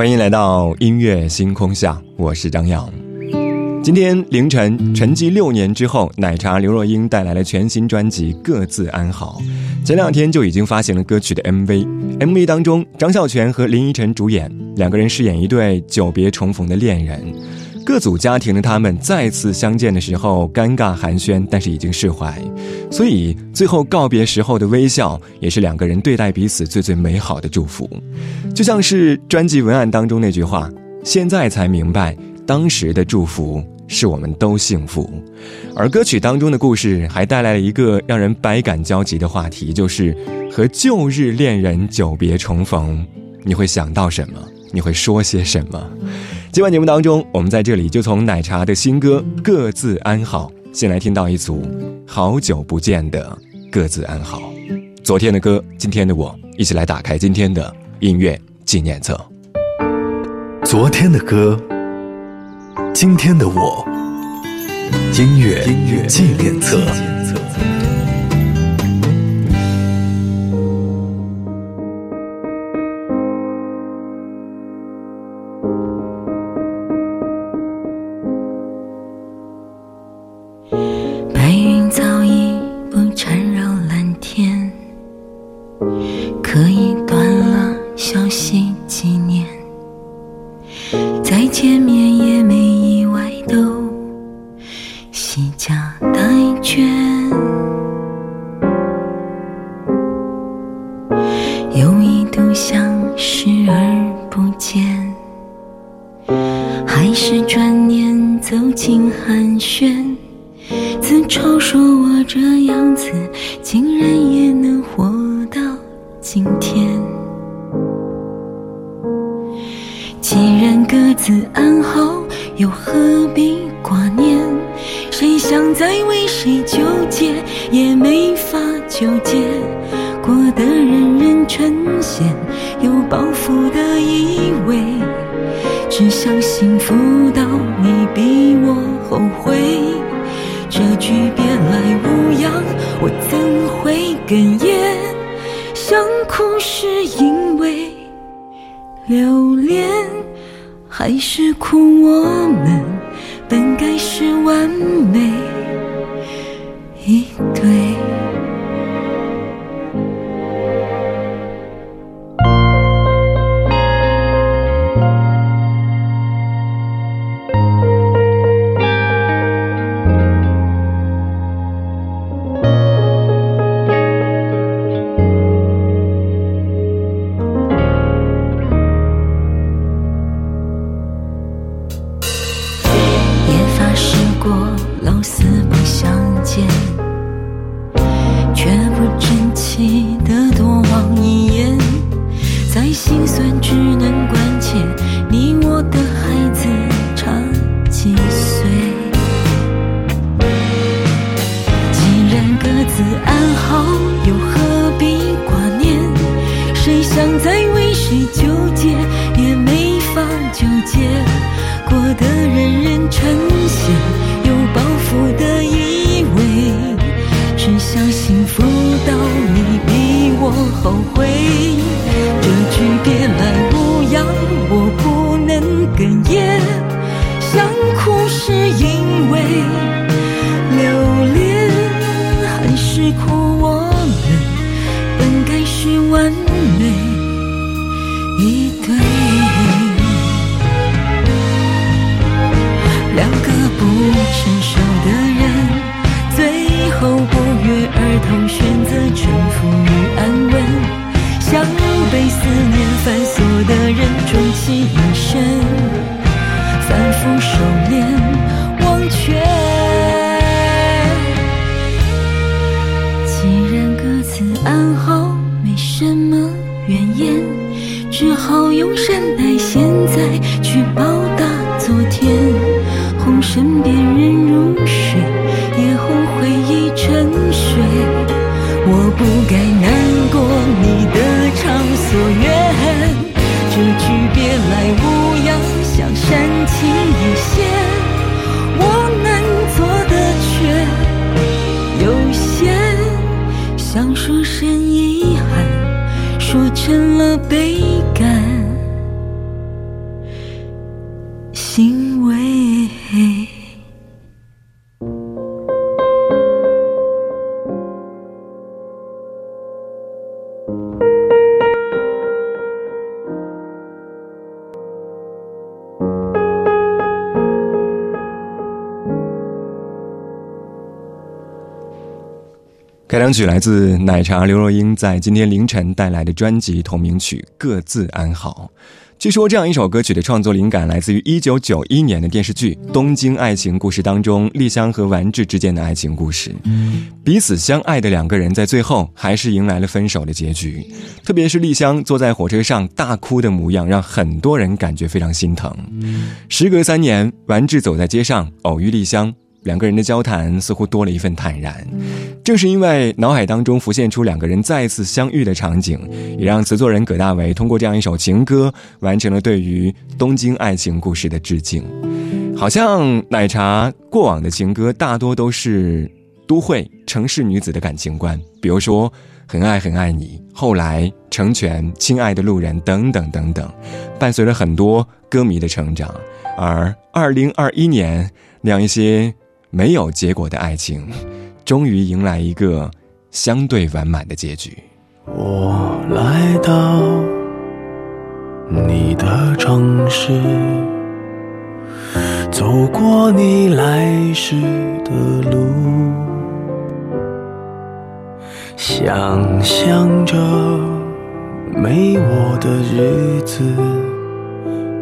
欢迎来到音乐星空下，我是张扬。今天凌晨，沉寂六年之后，奶茶刘若英带来了全新专辑《各自安好》。前两天就已经发行了歌曲的 MV，MV 当中，张孝全和林依晨主演，两个人饰演一对久别重逢的恋人。各组家庭的他们再次相见的时候，尴尬寒暄，但是已经释怀，所以最后告别时候的微笑，也是两个人对待彼此最最美好的祝福。就像是专辑文案当中那句话：“现在才明白，当时的祝福是我们都幸福。”而歌曲当中的故事还带来了一个让人百感交集的话题，就是和旧日恋人久别重逢，你会想到什么？你会说些什么？今晚节目当中，我们在这里就从奶茶的新歌《各自安好》先来听到一组好久不见的《各自安好》。昨天的歌，今天的我，一起来打开今天的音乐纪念册。昨天的歌，今天的我，音乐纪念册。寒暄。是因为留恋还是苦？我们本该是完美一对。完美一对，两个不成熟的人，最后不约而同选择沉浮与安稳，像被思念反锁的人终其一生反复收敛。曲来自奶茶刘若英在今天凌晨带来的专辑同名曲《各自安好》。据说这样一首歌曲的创作灵感来自于1991年的电视剧《东京爱情故事》当中丽香和丸治之间的爱情故事。彼此相爱的两个人在最后还是迎来了分手的结局。特别是丽香坐在火车上大哭的模样，让很多人感觉非常心疼。时隔三年，丸治走在街上偶遇丽香。两个人的交谈似乎多了一份坦然，正是因为脑海当中浮现出两个人再次相遇的场景，也让词作人葛大为通过这样一首情歌，完成了对于东京爱情故事的致敬。好像奶茶过往的情歌大多都是都会城市女子的感情观，比如说很爱很爱你，后来成全亲爱的路人等等等等，伴随了很多歌迷的成长。而二零二一年那样一些。没有结果的爱情，终于迎来一个相对完满的结局。我来到你的城市，走过你来时的路，想象着没我的日子，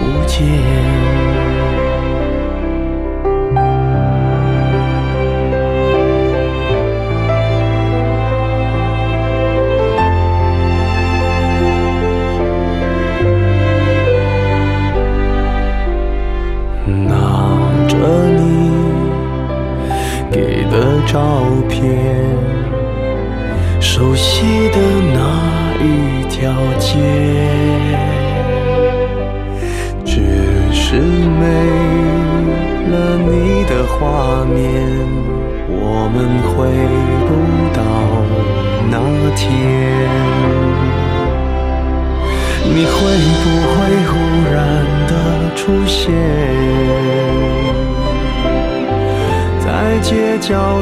不见，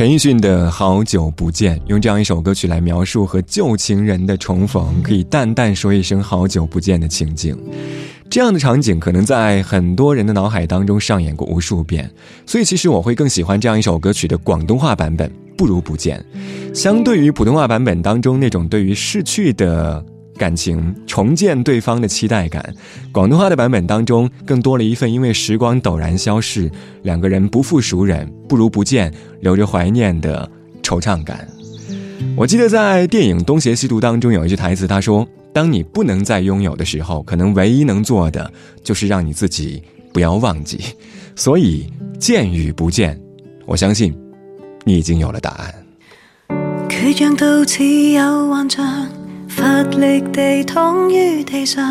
陈奕迅的《好久不见》，用这样一首歌曲来描述和旧情人的重逢，可以淡淡说一声“好久不见”的情景。这样的场景可能在很多人的脑海当中上演过无数遍，所以其实我会更喜欢这样一首歌曲的广东话版本，不如不见。相对于普通话版本当中那种对于逝去的。感情重建对方的期待感，广东话的版本当中更多了一份因为时光陡然消逝，两个人不复熟人，不如不见，留着怀念的惆怅感。我记得在电影《东邪西毒》当中有一句台词，他说：“当你不能再拥有的时候，可能唯一能做的就是让你自己不要忘記。”所以见与不见，我相信你已经有了答案。乏力地躺于地上，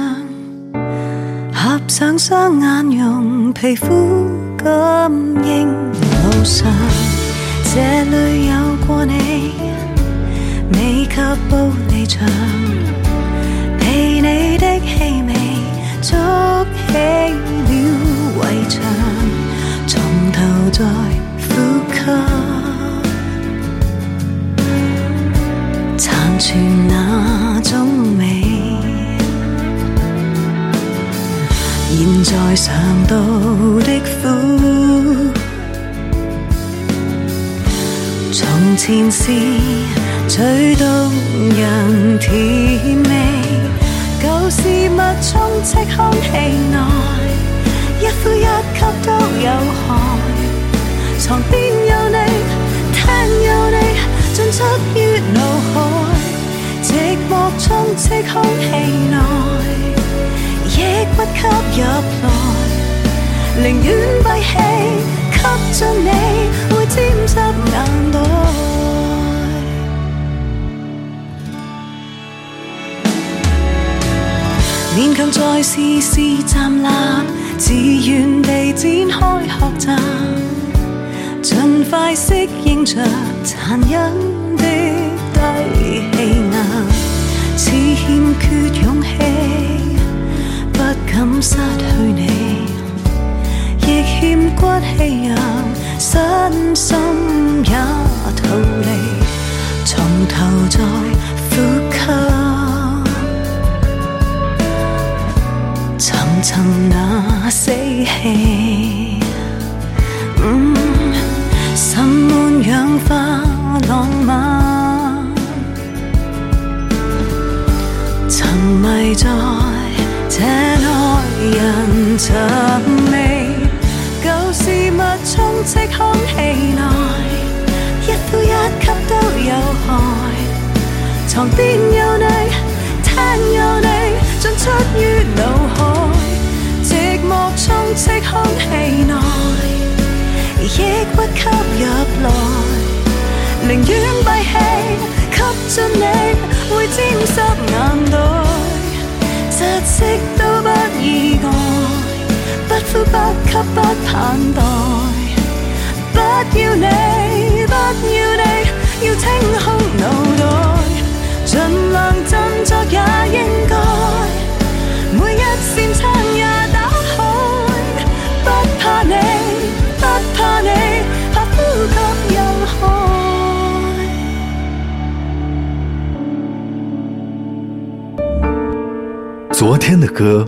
合上双眼，用皮肤感应路上。这里有过你，未及步离场，被你的气味筑起了围墙，从头再呼吸。残存在尝到的苦，从前是最动人甜味，旧事物充斥空气内，一呼一吸都有害，床边有你，厅有你。进出于脑海，寂寞充斥空气内，亦不吸入来，宁愿闭气吸进你，会沾湿眼袋。勉强再试试站立，自愿地展开学习。尽快适应着残忍的低气压，似欠缺勇气，不敢失去你，亦欠骨气让身心也逃离，从头再呼吸，层层那死气。浸满氧化浪漫，沉迷在寻味。旧事物充斥空气内，一呼一吸都有害。床边有你，厅有你，进出于脑海，寂寞充斥空气内。亦不吸入来，宁愿闭气吸进你，会沾湿眼袋，窒息都不意外，呼不吸不盼待，不要你，不要你，要清空脑袋，尽量振作也应该，每一扇窗也打开，不怕你。不怕你，怕呼吸有害。昨天的歌，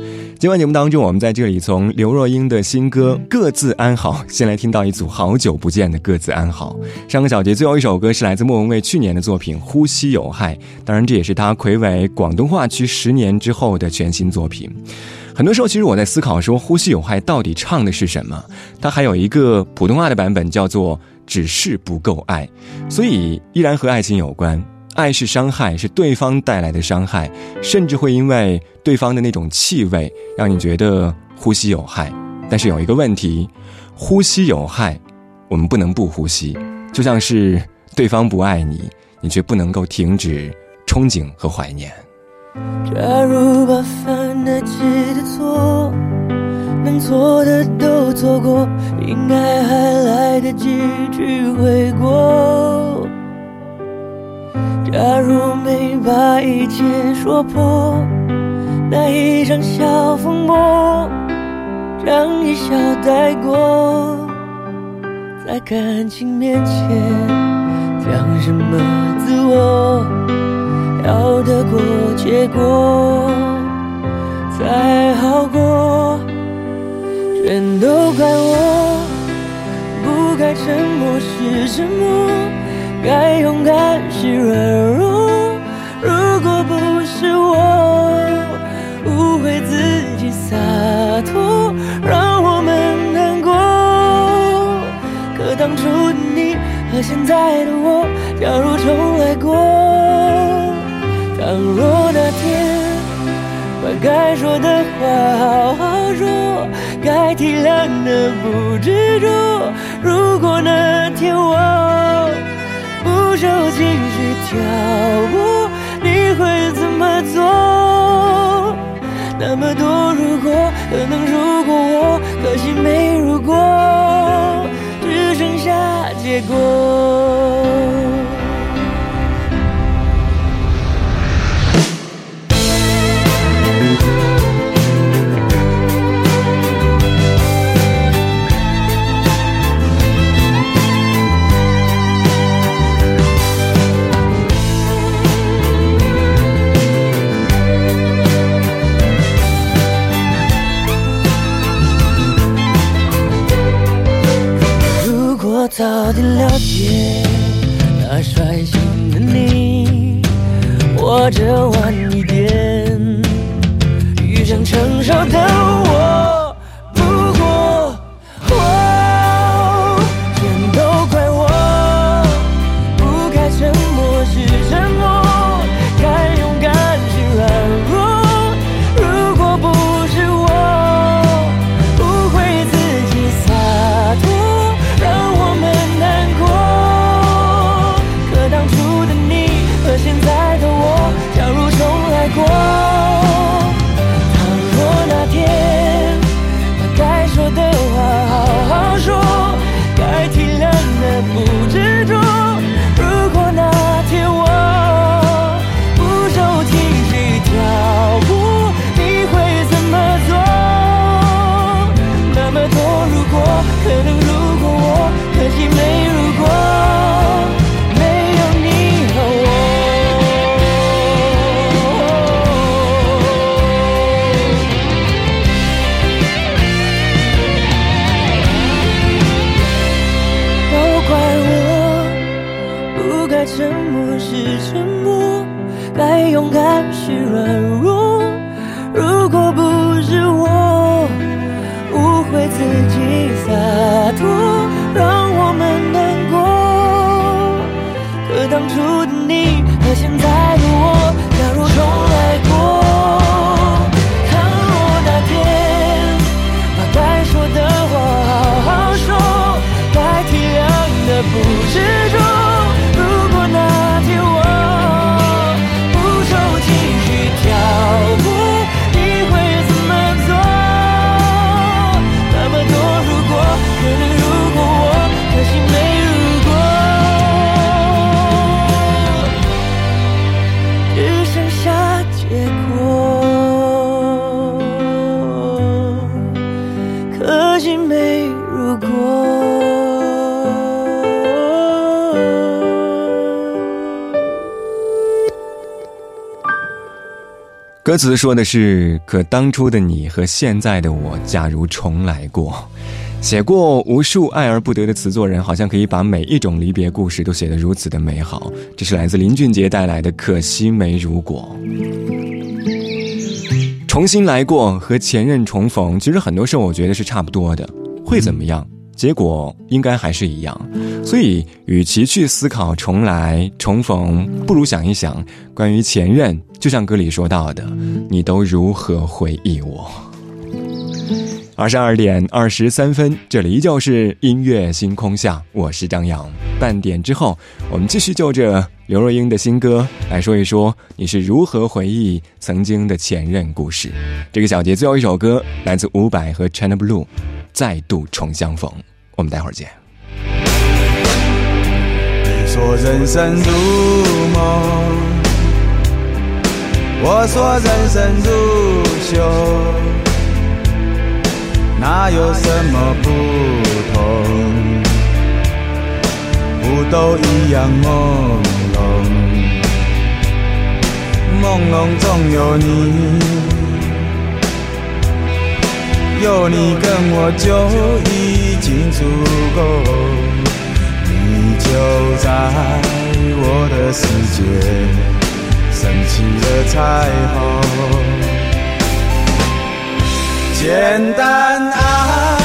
今晚节目当中，我们在这里从刘若英的新歌《各自安好》先来听到一组好久不见的《各自安好》。上个小节最后一首歌是来自莫文蔚去年的作品《呼吸有害》，当然这也是她魁违广东话区十年之后的全新作品。很多时候，其实我在思考说，《呼吸有害》到底唱的是什么？它还有一个普通话的版本叫做“只是不够爱”，所以依然和爱情有关。爱是伤害，是对方带来的伤害，甚至会因为对方的那种气味让你觉得呼吸有害。但是有一个问题，呼吸有害，我们不能不呼吸。就像是对方不爱你，你却不能够停止憧憬和怀念。假如把犯得起的错，能做的都做过，应该还来得及去悔过。假如没把一切说破，那一场小风波，将一笑带过，在感情面前讲什么自我，要得过且过才好过，全都怪我，不该沉默是沉默。该勇敢是软弱，如果不是我误会自己洒脱，让我们难过。可当初的你和现在的我，假如重来过，倘若那天把该说的话好好说，该体谅的不执着，如果那天我。不受情绪挑拨，你会怎么做？那么多如果，可能如果我，可惜没如果，只剩下结果。歌词说的是：“可当初的你和现在的我，假如重来过。”写过无数爱而不得的词作人，好像可以把每一种离别故事都写得如此的美好。这是来自林俊杰带来的《可惜没如果》。重新来过和前任重逢，其实很多时候我觉得是差不多的。会怎么样？结果应该还是一样。所以，与其去思考重来重逢，不如想一想关于前任。就像歌里说到的，你都如何回忆我？二十二点二十三分，这里依旧是音乐星空下，我是张扬。半点之后，我们继续就着刘若英的新歌来说一说，你是如何回忆曾经的前任故事。这个小节最后一首歌来自伍佰和 China Blue，再度重相逢。我们待会儿见。说人生如梦，我说人生如秀。哪有什么不同？不都一样朦胧？朦胧中有你，有你跟我就已经足够。就在我的世界升起了彩虹。简单爱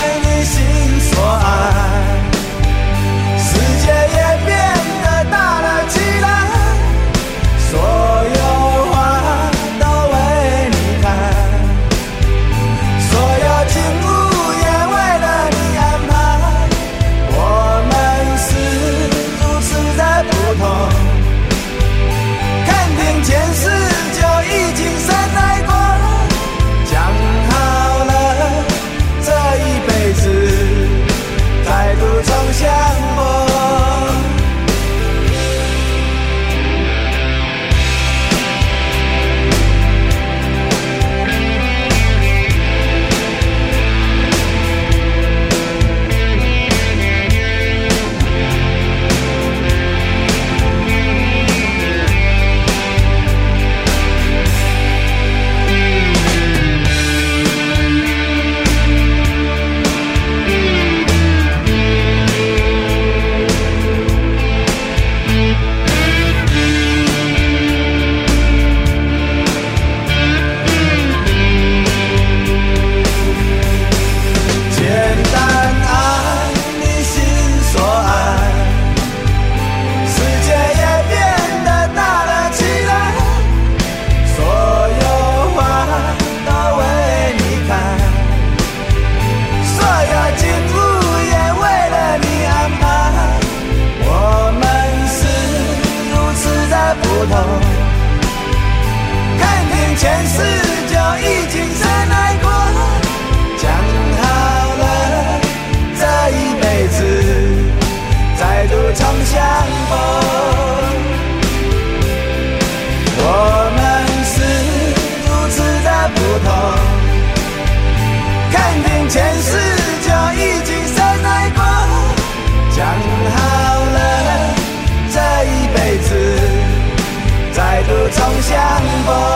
前世就已经深爱过讲好了这一辈子再度重相逢我们是如此的不同肯定前世就已经深爱过讲好了这一辈子再度重相逢。